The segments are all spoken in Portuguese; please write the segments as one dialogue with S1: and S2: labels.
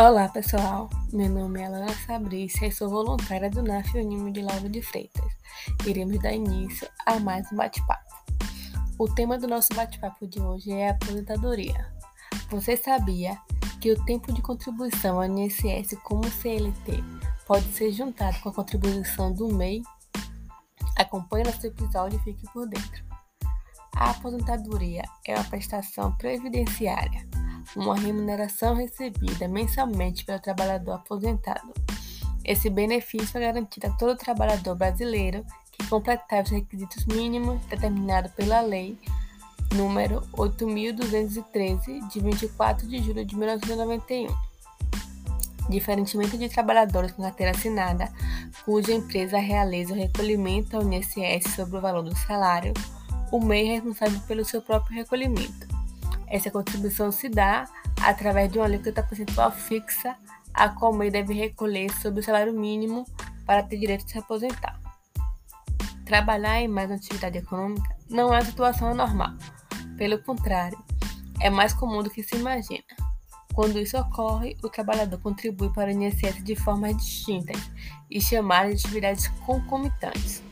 S1: Olá pessoal, meu nome é Alana Fabrícia e sou voluntária do NAF Unimo de Lauro de Freitas. Iremos dar início a mais um bate-papo. O tema do nosso bate-papo de hoje é a aposentadoria. Você sabia que o tempo de contribuição ao INSS como CLT pode ser juntado com a contribuição do MEI? Acompanhe nosso episódio e fique por dentro. A aposentadoria é uma prestação previdenciária uma remuneração recebida mensalmente pelo trabalhador aposentado. Esse benefício é garantido a todo trabalhador brasileiro que completar os requisitos mínimos determinados pela Lei número 8.213, de 24 de julho de 1991. Diferentemente de trabalhadores com carteira assinada, cuja empresa realiza o recolhimento ao INSS sobre o valor do salário, o MEI é responsável pelo seu próprio recolhimento. Essa contribuição se dá através de uma alíquota percentual fixa, a qual o MEI deve recolher sobre o salário mínimo para ter direito de se aposentar. Trabalhar em mais uma atividade econômica não é uma situação normal. Pelo contrário, é mais comum do que se imagina. Quando isso ocorre, o trabalhador contribui para o INSS de formas distintas e chamadas de atividades concomitantes.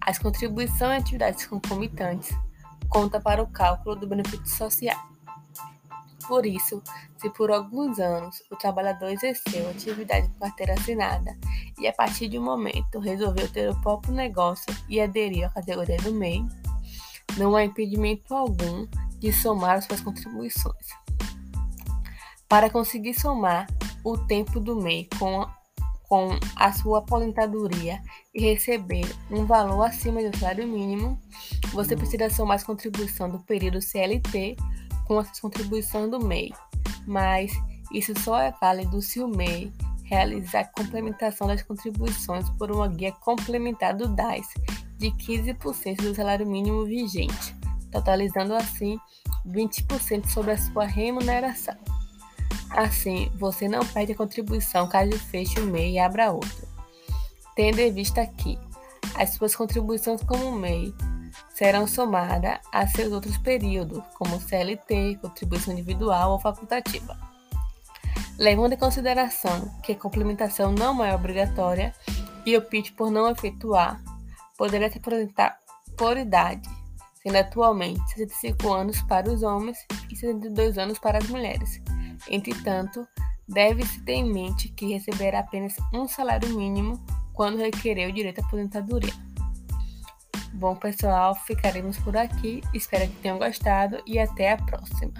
S1: As contribuições em atividades concomitantes conta para o cálculo do benefício social. Por isso, se por alguns anos o trabalhador exerceu atividade com carteira assinada e a partir de um momento resolveu ter o próprio negócio e aderiu à categoria do MEI, não há impedimento algum de somar suas contribuições. Para conseguir somar o tempo do MEI com com a sua aposentadoria e receber um valor acima do salário mínimo, você precisa somar as contribuição do período CLT com a contribuição do MEI. Mas isso só é válido se o MEI realizar a complementação das contribuições por uma guia complementar do DAS de 15% do salário mínimo vigente, totalizando assim 20% sobre a sua remuneração. Assim, você não perde a contribuição caso feche o MEI e abra outro. Tendo em vista que as suas contribuições como MEI serão somadas a seus outros períodos, como CLT, contribuição individual ou facultativa. Levando em consideração que a complementação não é obrigatória e opte por não efetuar, poderá se apresentar por idade, sendo atualmente 65 anos para os homens e 62 anos para as mulheres. Entretanto, deve-se ter em mente que receberá apenas um salário mínimo quando requerer o direito à aposentadoria. Bom, pessoal, ficaremos por aqui. Espero que tenham gostado e até a próxima.